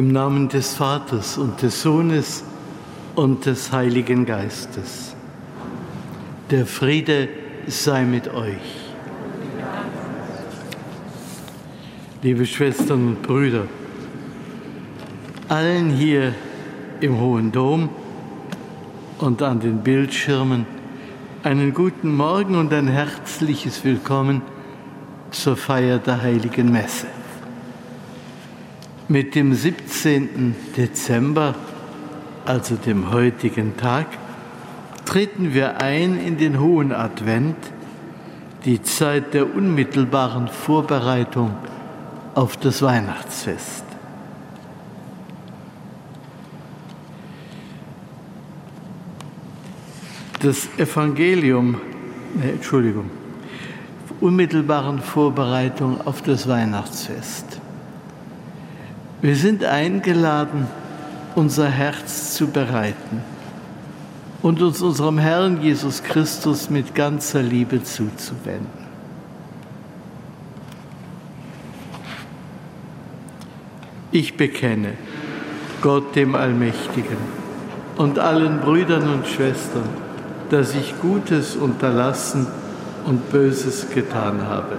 Im Namen des Vaters und des Sohnes und des Heiligen Geistes. Der Friede sei mit euch. Liebe Schwestern und Brüder, allen hier im Hohen Dom und an den Bildschirmen einen guten Morgen und ein herzliches Willkommen zur Feier der heiligen Messe. Mit dem 17. Dezember, also dem heutigen Tag, treten wir ein in den hohen Advent, die Zeit der unmittelbaren Vorbereitung auf das Weihnachtsfest. Das Evangelium, nee, Entschuldigung, unmittelbaren Vorbereitung auf das Weihnachtsfest. Wir sind eingeladen, unser Herz zu bereiten und uns unserem Herrn Jesus Christus mit ganzer Liebe zuzuwenden. Ich bekenne Gott dem Allmächtigen und allen Brüdern und Schwestern, dass ich Gutes unterlassen und Böses getan habe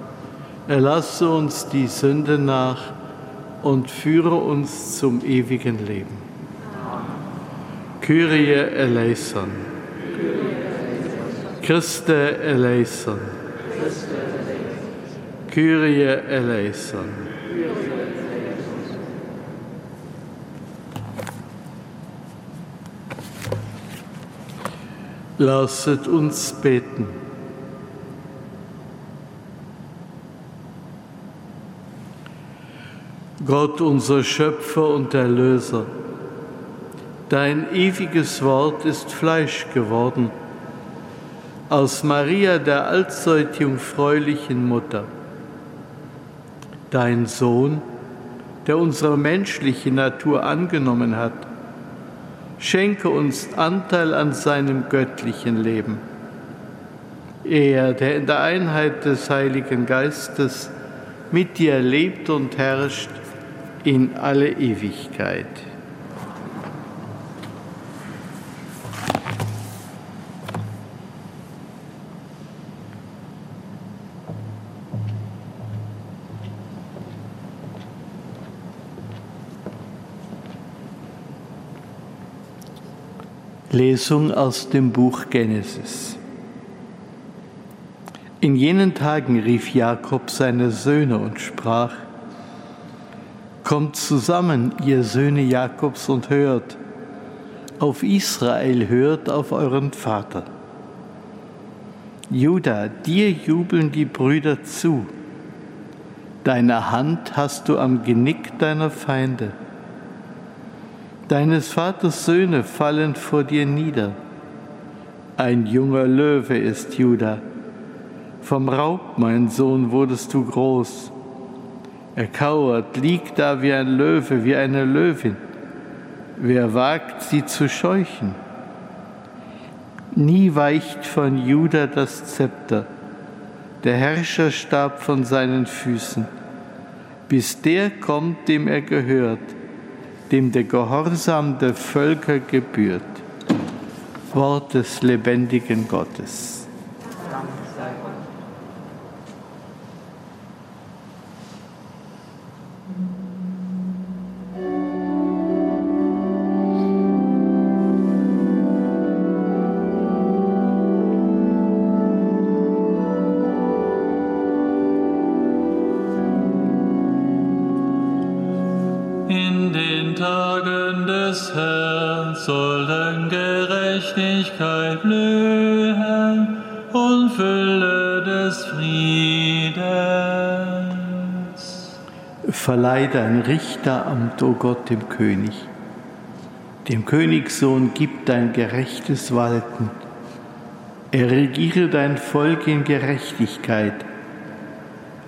Erlasse uns die Sünde nach und führe uns zum ewigen Leben. Kyrie eleison. Christe eleison. Kyrie eleison. Lasset uns beten. Gott unser Schöpfer und Erlöser, dein ewiges Wort ist Fleisch geworden, aus Maria der allzeitjungfräulichen Mutter. Dein Sohn, der unsere menschliche Natur angenommen hat, schenke uns Anteil an seinem göttlichen Leben. Er, der in der Einheit des Heiligen Geistes mit dir lebt und herrscht, in alle Ewigkeit. Lesung aus dem Buch Genesis. In jenen Tagen rief Jakob seine Söhne und sprach, Kommt zusammen, ihr Söhne Jakobs, und hört. Auf Israel hört auf euren Vater. Judah, dir jubeln die Brüder zu. Deine Hand hast du am Genick deiner Feinde. Deines Vaters Söhne fallen vor dir nieder. Ein junger Löwe ist Judah. Vom Raub, mein Sohn, wurdest du groß. Er kauert, liegt da wie ein Löwe, wie eine Löwin. Wer wagt, sie zu scheuchen? Nie weicht von Juda das Zepter, der Herrscherstab von seinen Füßen, bis der kommt, dem er gehört, dem der Gehorsam der Völker gebührt. Wort des lebendigen Gottes. Tagen des Herrn sollen Gerechtigkeit blühen und Fülle des Friedens. Verleih dein Richteramt, o Gott, dem König. Dem Königssohn gib dein gerechtes Walten. Er regiere dein Volk in Gerechtigkeit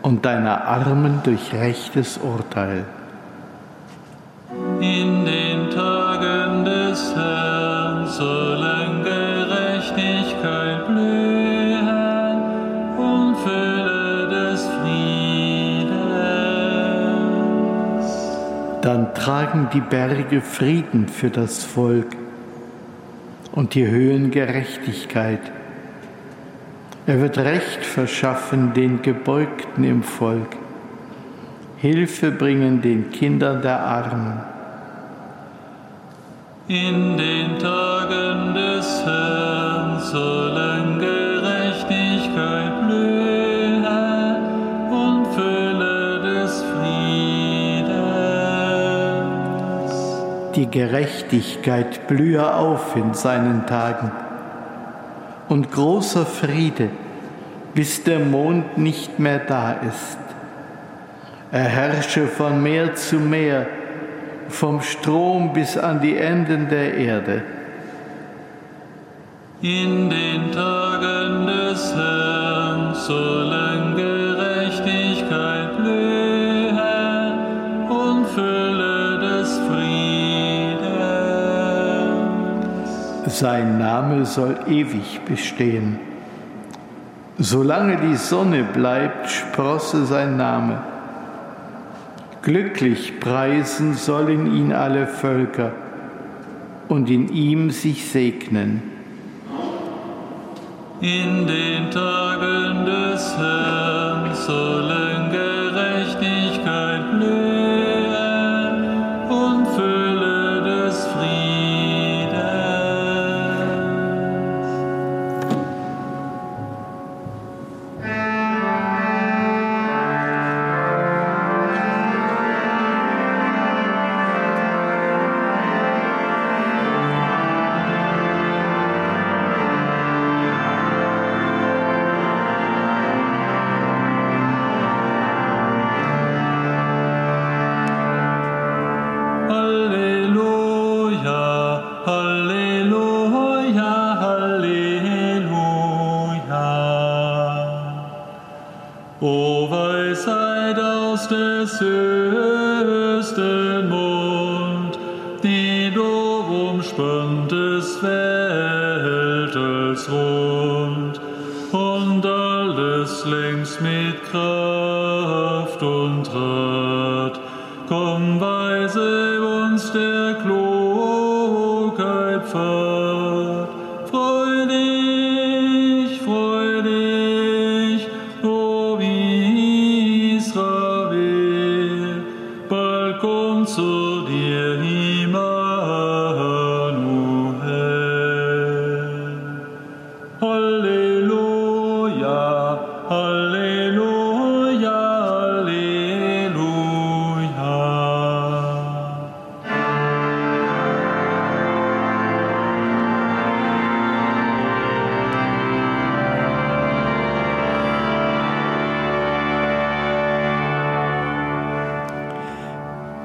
und deiner Armen durch rechtes Urteil. Tragen die Berge Frieden für das Volk und die Höhen Gerechtigkeit. Er wird Recht verschaffen den Gebeugten im Volk, Hilfe bringen den Kindern der Armen. In den Tagen des Herrn sollen Die Gerechtigkeit blühe auf in seinen Tagen und großer Friede, bis der Mond nicht mehr da ist. Er herrsche von Meer zu Meer, vom Strom bis an die Enden der Erde. In den Tagen des Herrn sollen Sein Name soll ewig bestehen. Solange die Sonne bleibt, sprosse sein Name. Glücklich preisen sollen ihn alle Völker und in ihm sich segnen. In den Tagen des Herrn sollen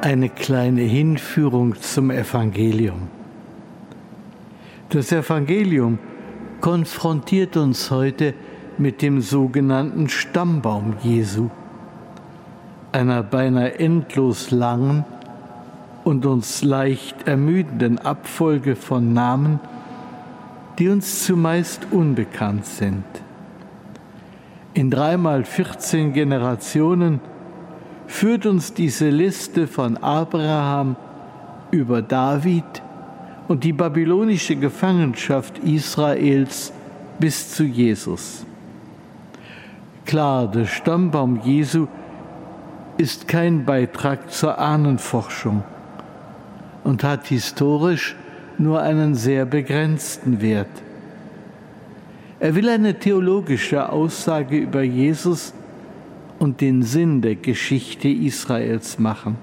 Eine kleine Hinführung zum Evangelium. Das Evangelium konfrontiert uns heute mit dem sogenannten Stammbaum Jesu, einer beinahe endlos langen und uns leicht ermüdenden Abfolge von Namen, die uns zumeist unbekannt sind. In dreimal 14 Generationen führt uns diese Liste von Abraham über David und die babylonische Gefangenschaft Israels bis zu Jesus. Klar, der Stammbaum Jesu ist kein Beitrag zur Ahnenforschung und hat historisch nur einen sehr begrenzten Wert. Er will eine theologische Aussage über Jesus und den Sinn der Geschichte Israels machen.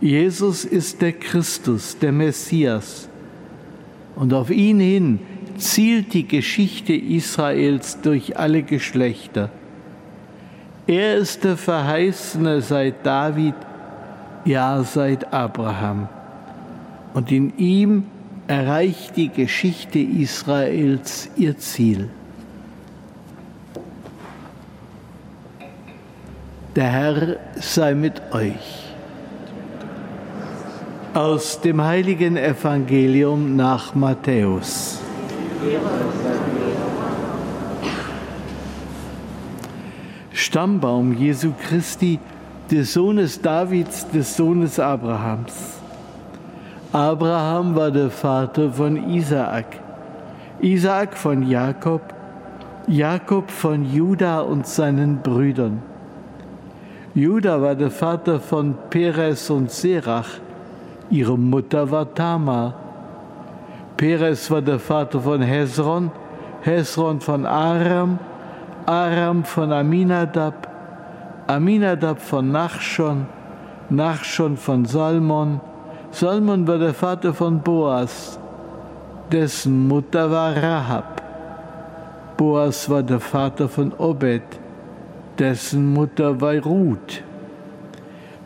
Jesus ist der Christus, der Messias. Und auf ihn hin zielt die Geschichte Israels durch alle Geschlechter. Er ist der Verheißene seit David, ja seit Abraham. Und in ihm erreicht die Geschichte Israels ihr Ziel. Der Herr sei mit euch. Aus dem heiligen Evangelium nach Matthäus. Stammbaum Jesu Christi, des Sohnes Davids, des Sohnes Abrahams. Abraham war der Vater von Isaak, Isaak von Jakob, Jakob von Juda und seinen Brüdern. Juda war der Vater von Perez und Serach, ihre Mutter war Tamar. Perez war der Vater von Hezron, Hezron von Aram, Aram von Aminadab, Aminadab von Nachschon, Nachschon von Salmon, Salmon war der Vater von Boas, dessen Mutter war Rahab. Boas war der Vater von Obed, dessen Mutter war Ruth.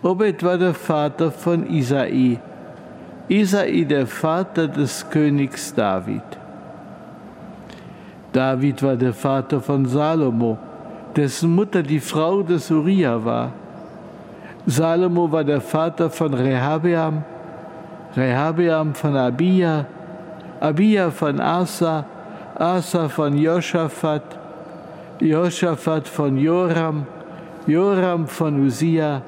Obed war der Vater von Isai, Isai der Vater des Königs David. David war der Vater von Salomo, dessen Mutter die Frau des Uriah war. Salomo war der Vater von Rehabeam, Rehabeam von Abia, Abia von Asa, Asa von Josaphat, Josaphat von Joram, Joram von Usia,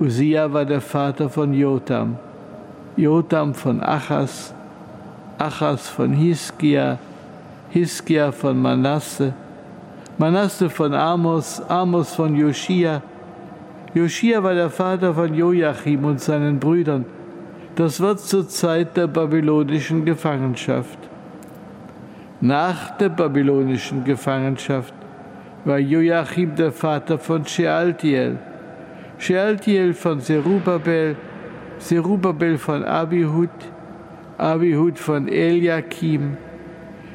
Usia war der Vater von Jotam, Jotam von Achas, Achas von Hiskia, Hiskia von Manasse, Manasse von Amos, Amos von Joschia. Joschia war der Vater von Joachim und seinen Brüdern. Das war zur Zeit der babylonischen Gefangenschaft. Nach der babylonischen Gefangenschaft war Joachim der Vater von Shealtiel, Shealtiel von Zerubabel, Zerubabel von Abihud, Abihud von Eliakim,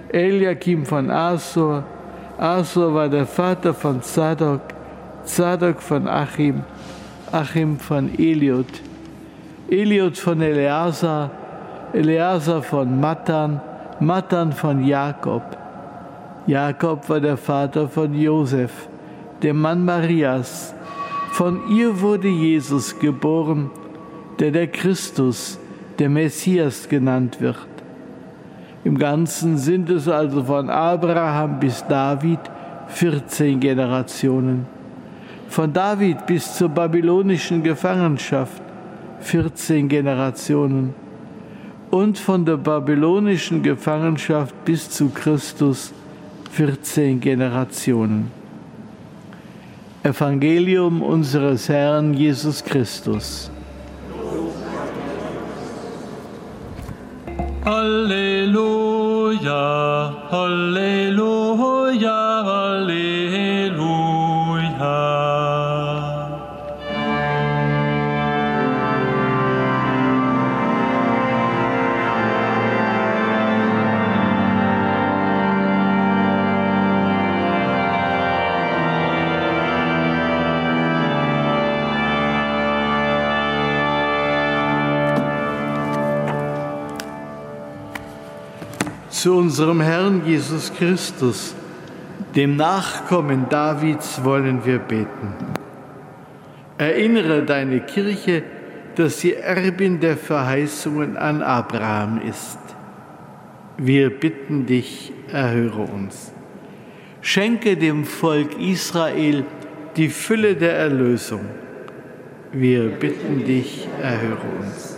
Eliakim von Asor, Asor war der Vater von Zadok, Zadok von Achim, Achim von Eliot, Eliot von Eleazar, Eleazar von Matan, Matan von Jakob. Jakob war der Vater von Josef, dem Mann Marias. Von ihr wurde Jesus geboren, der der Christus, der Messias genannt wird. Im Ganzen sind es also von Abraham bis David 14 Generationen. Von David bis zur babylonischen Gefangenschaft 14 Generationen. Und von der babylonischen Gefangenschaft bis zu Christus 14 Generationen. Evangelium unseres Herrn Jesus Christus. Halleluja, Halleluja, Halleluja. Zu unserem Herrn Jesus Christus, dem Nachkommen Davids, wollen wir beten. Erinnere deine Kirche, dass sie Erbin der Verheißungen an Abraham ist. Wir bitten dich, erhöre uns. Schenke dem Volk Israel die Fülle der Erlösung. Wir bitten dich, erhöre uns.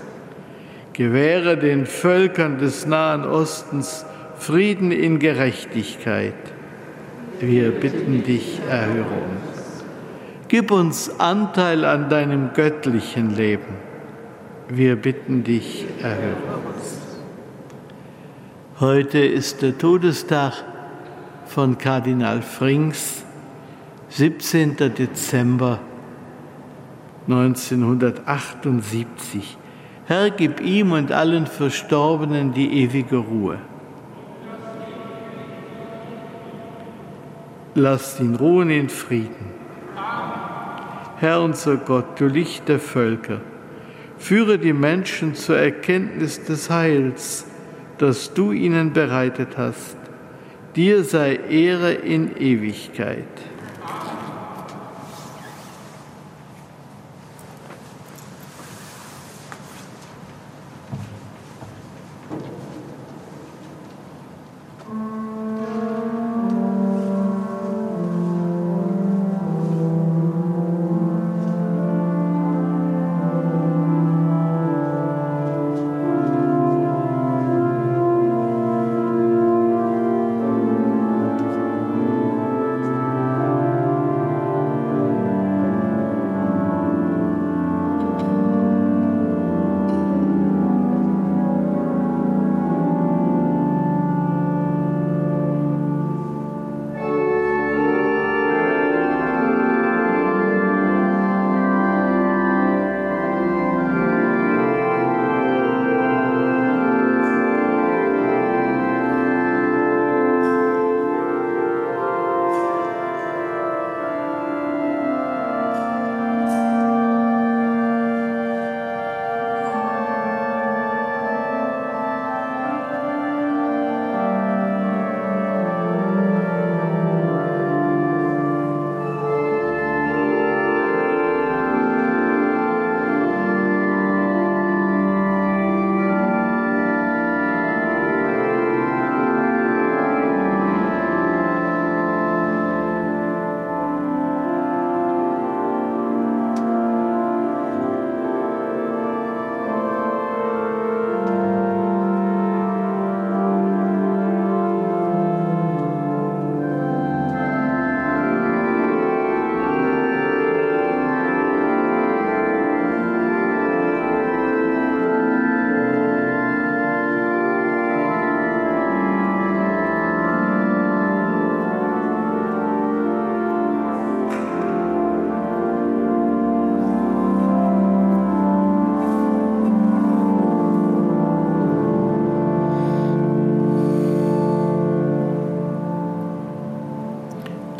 Gewähre den Völkern des Nahen Ostens Frieden in Gerechtigkeit. Wir bitten dich, erhöre uns. Gib uns Anteil an deinem göttlichen Leben. Wir bitten dich, erhöre uns. Heute ist der Todestag von Kardinal Frings, 17. Dezember 1978. Herr, gib ihm und allen Verstorbenen die ewige Ruhe. Lasst ihn ruhen in Frieden. Herr unser Gott, du Licht der Völker, führe die Menschen zur Erkenntnis des Heils, das du ihnen bereitet hast. Dir sei Ehre in Ewigkeit.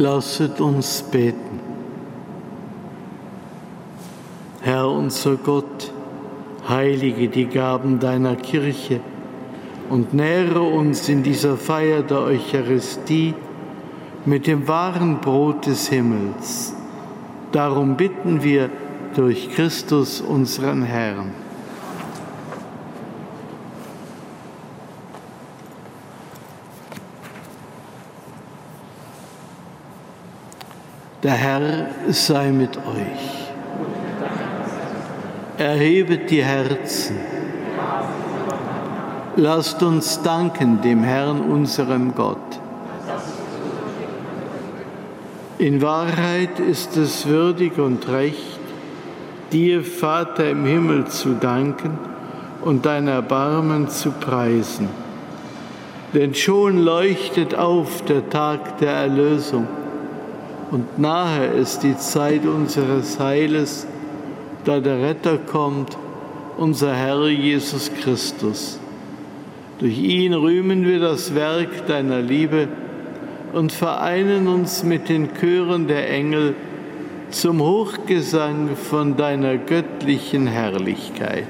Lasset uns beten. Herr unser Gott, heilige die Gaben deiner Kirche und nähre uns in dieser Feier der Eucharistie mit dem wahren Brot des Himmels. Darum bitten wir durch Christus unseren Herrn. Der Herr sei mit euch. Erhebet die Herzen. Lasst uns danken dem Herrn, unserem Gott. In Wahrheit ist es würdig und recht, dir, Vater im Himmel, zu danken und dein Erbarmen zu preisen. Denn schon leuchtet auf der Tag der Erlösung und nahe ist die Zeit unseres Heiles, da der Retter kommt, unser Herr Jesus Christus. Durch ihn rühmen wir das Werk deiner Liebe und vereinen uns mit den Chören der Engel zum Hochgesang von deiner göttlichen Herrlichkeit.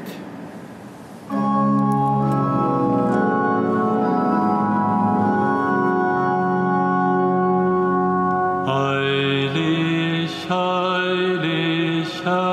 heilig, heilig, heilig.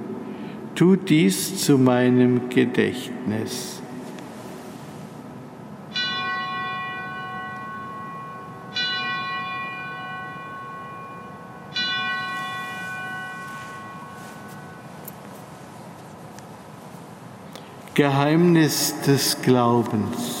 Tut dies zu meinem Gedächtnis. Geheimnis des Glaubens.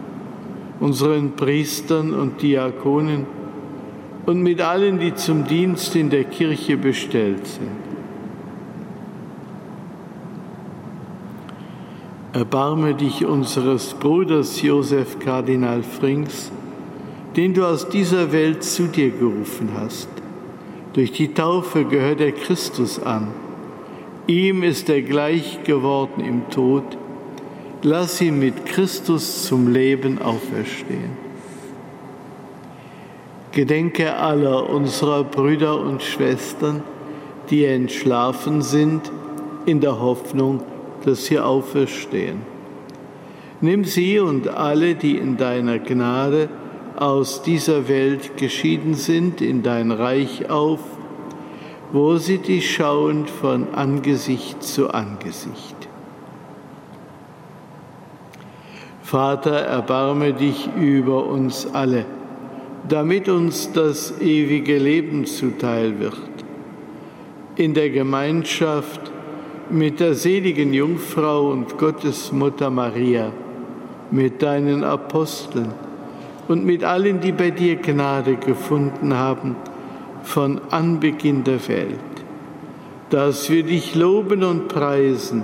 unseren Priestern und Diakonen und mit allen, die zum Dienst in der Kirche bestellt sind. Erbarme dich unseres Bruders Josef Kardinal Frings, den du aus dieser Welt zu dir gerufen hast. Durch die Taufe gehört er Christus an. Ihm ist er gleich geworden im Tod, lass ihn mit Christus zum Leben auferstehen. Gedenke aller unserer Brüder und Schwestern, die entschlafen sind, in der Hoffnung, dass sie auferstehen. Nimm sie und alle, die in deiner Gnade aus dieser Welt geschieden sind, in dein Reich auf, wo sie dich schauen von Angesicht zu Angesicht. Vater, erbarme dich über uns alle, damit uns das ewige Leben zuteil wird. In der Gemeinschaft mit der seligen Jungfrau und Gottesmutter Maria, mit deinen Aposteln und mit allen, die bei dir Gnade gefunden haben, von Anbeginn der Welt, dass wir dich loben und preisen,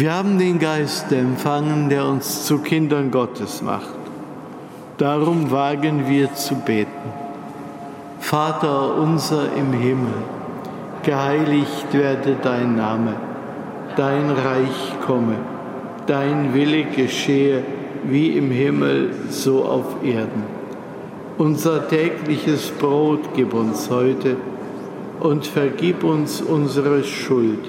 Wir haben den Geist empfangen, der uns zu Kindern Gottes macht. Darum wagen wir zu beten. Vater unser im Himmel, geheiligt werde dein Name, dein Reich komme, dein Wille geschehe wie im Himmel, so auf Erden. Unser tägliches Brot gib uns heute und vergib uns unsere Schuld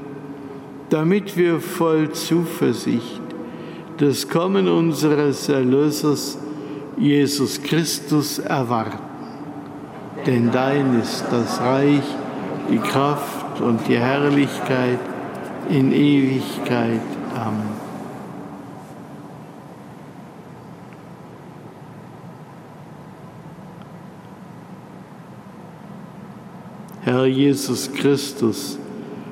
damit wir voll Zuversicht das Kommen unseres Erlösers Jesus Christus erwarten. Denn dein ist das Reich, die Kraft und die Herrlichkeit in Ewigkeit. Amen. Herr Jesus Christus,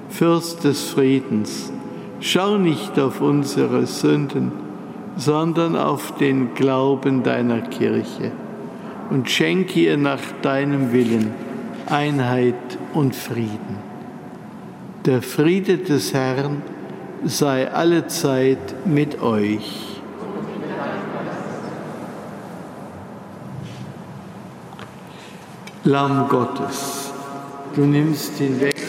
Fürst des Friedens, schau nicht auf unsere Sünden, sondern auf den Glauben deiner Kirche und schenke ihr nach deinem Willen Einheit und Frieden. Der Friede des Herrn sei allezeit mit euch. Lamm Gottes, du nimmst hinweg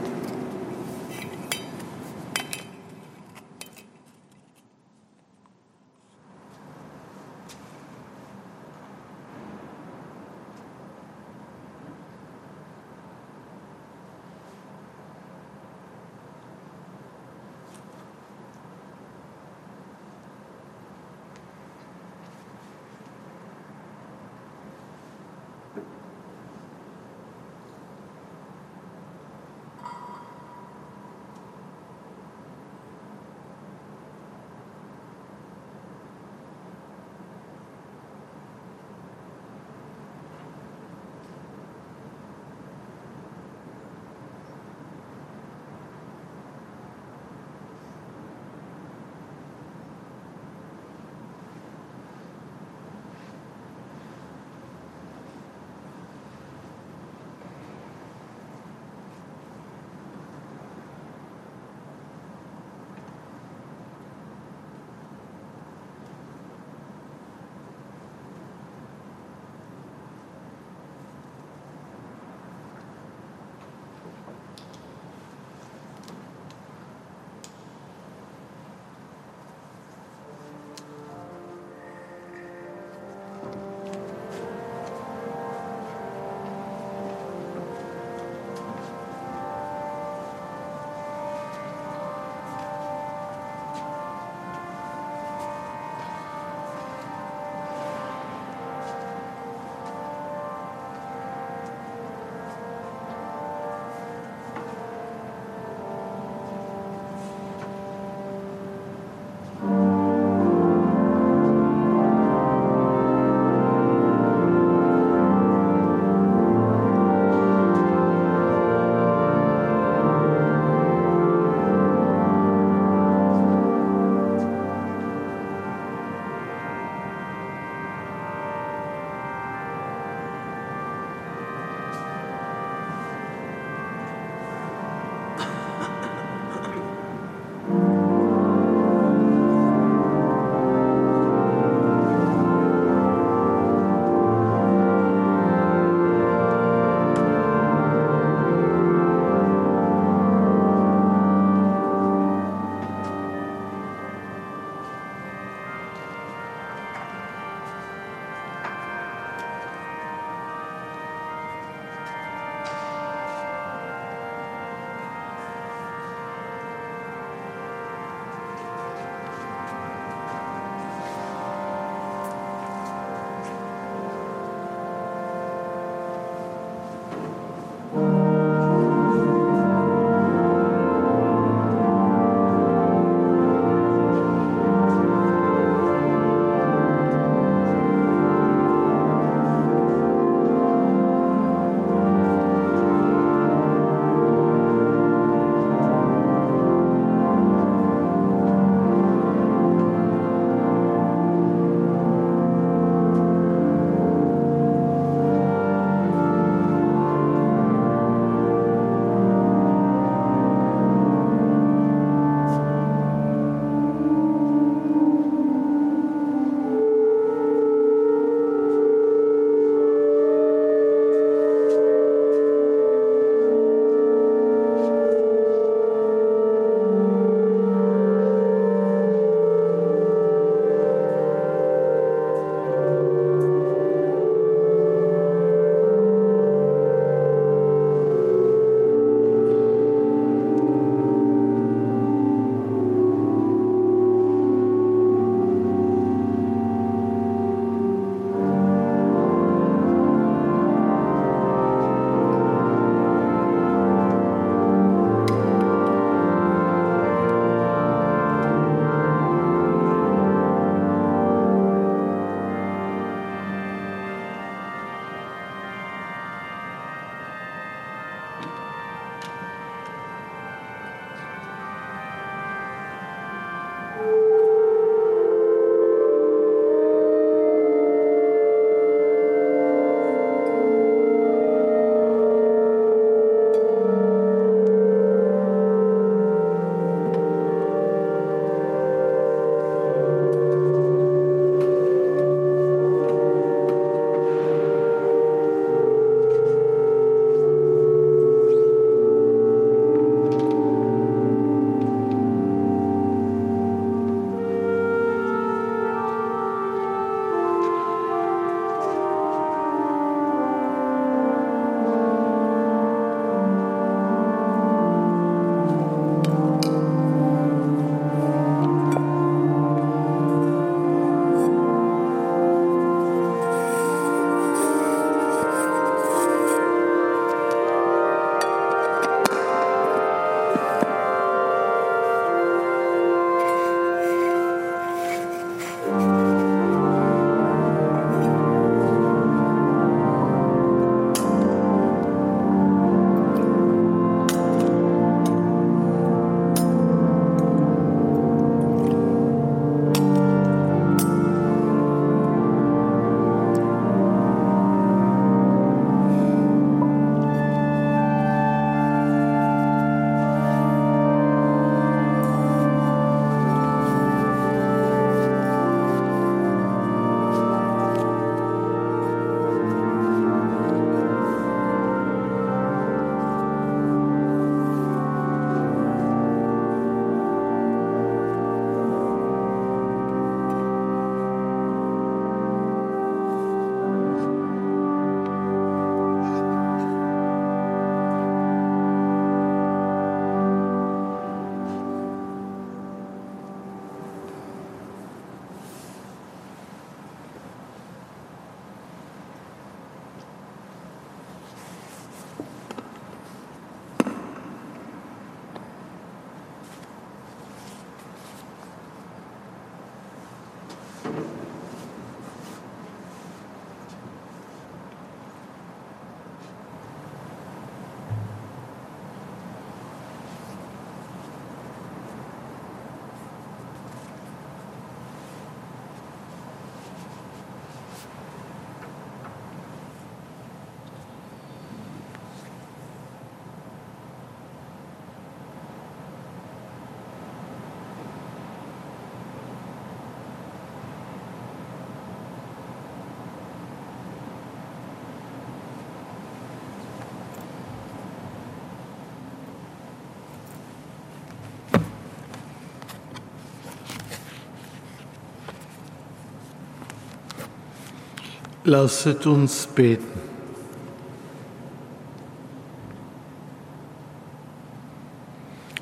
Lasset uns beten.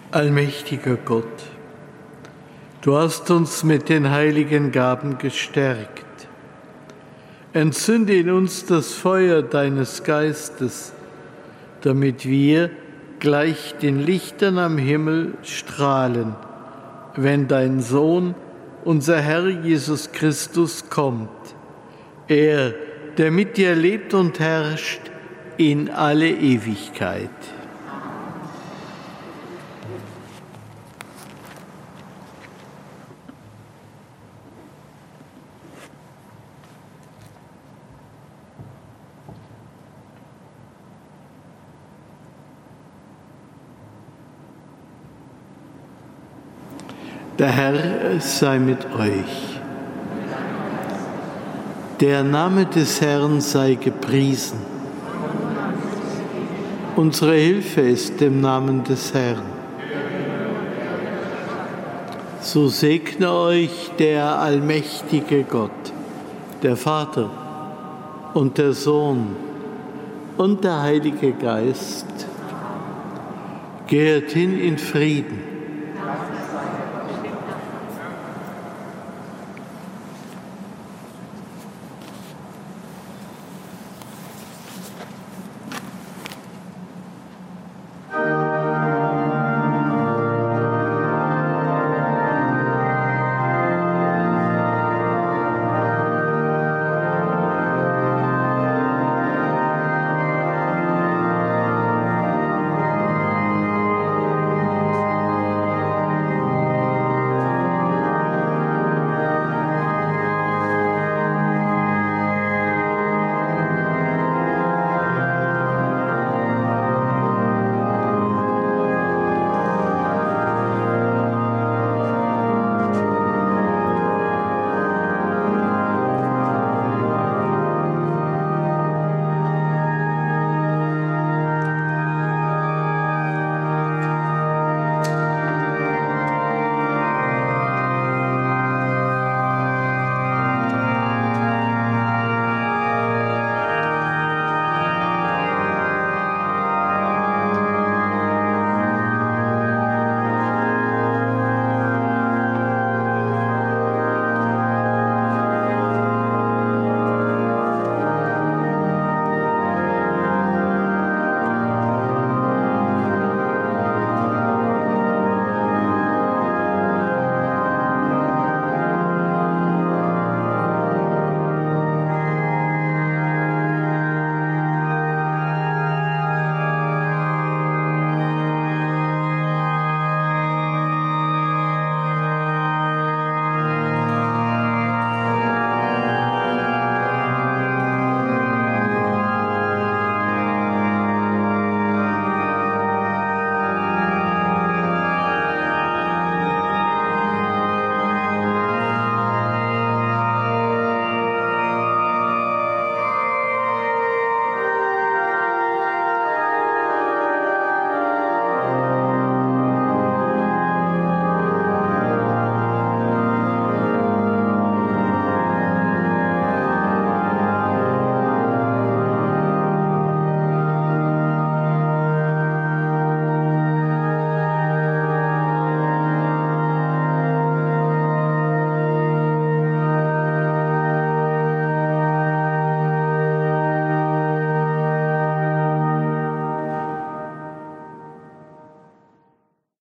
Allmächtiger Gott, du hast uns mit den heiligen Gaben gestärkt. Entzünde in uns das Feuer deines Geistes, damit wir gleich den Lichtern am Himmel strahlen, wenn dein Sohn, unser Herr Jesus Christus, kommt. Er, der mit dir lebt und herrscht in alle Ewigkeit. Der Herr sei mit euch. Der Name des Herrn sei gepriesen. Unsere Hilfe ist dem Namen des Herrn. So segne euch der allmächtige Gott, der Vater und der Sohn und der Heilige Geist. Geht hin in Frieden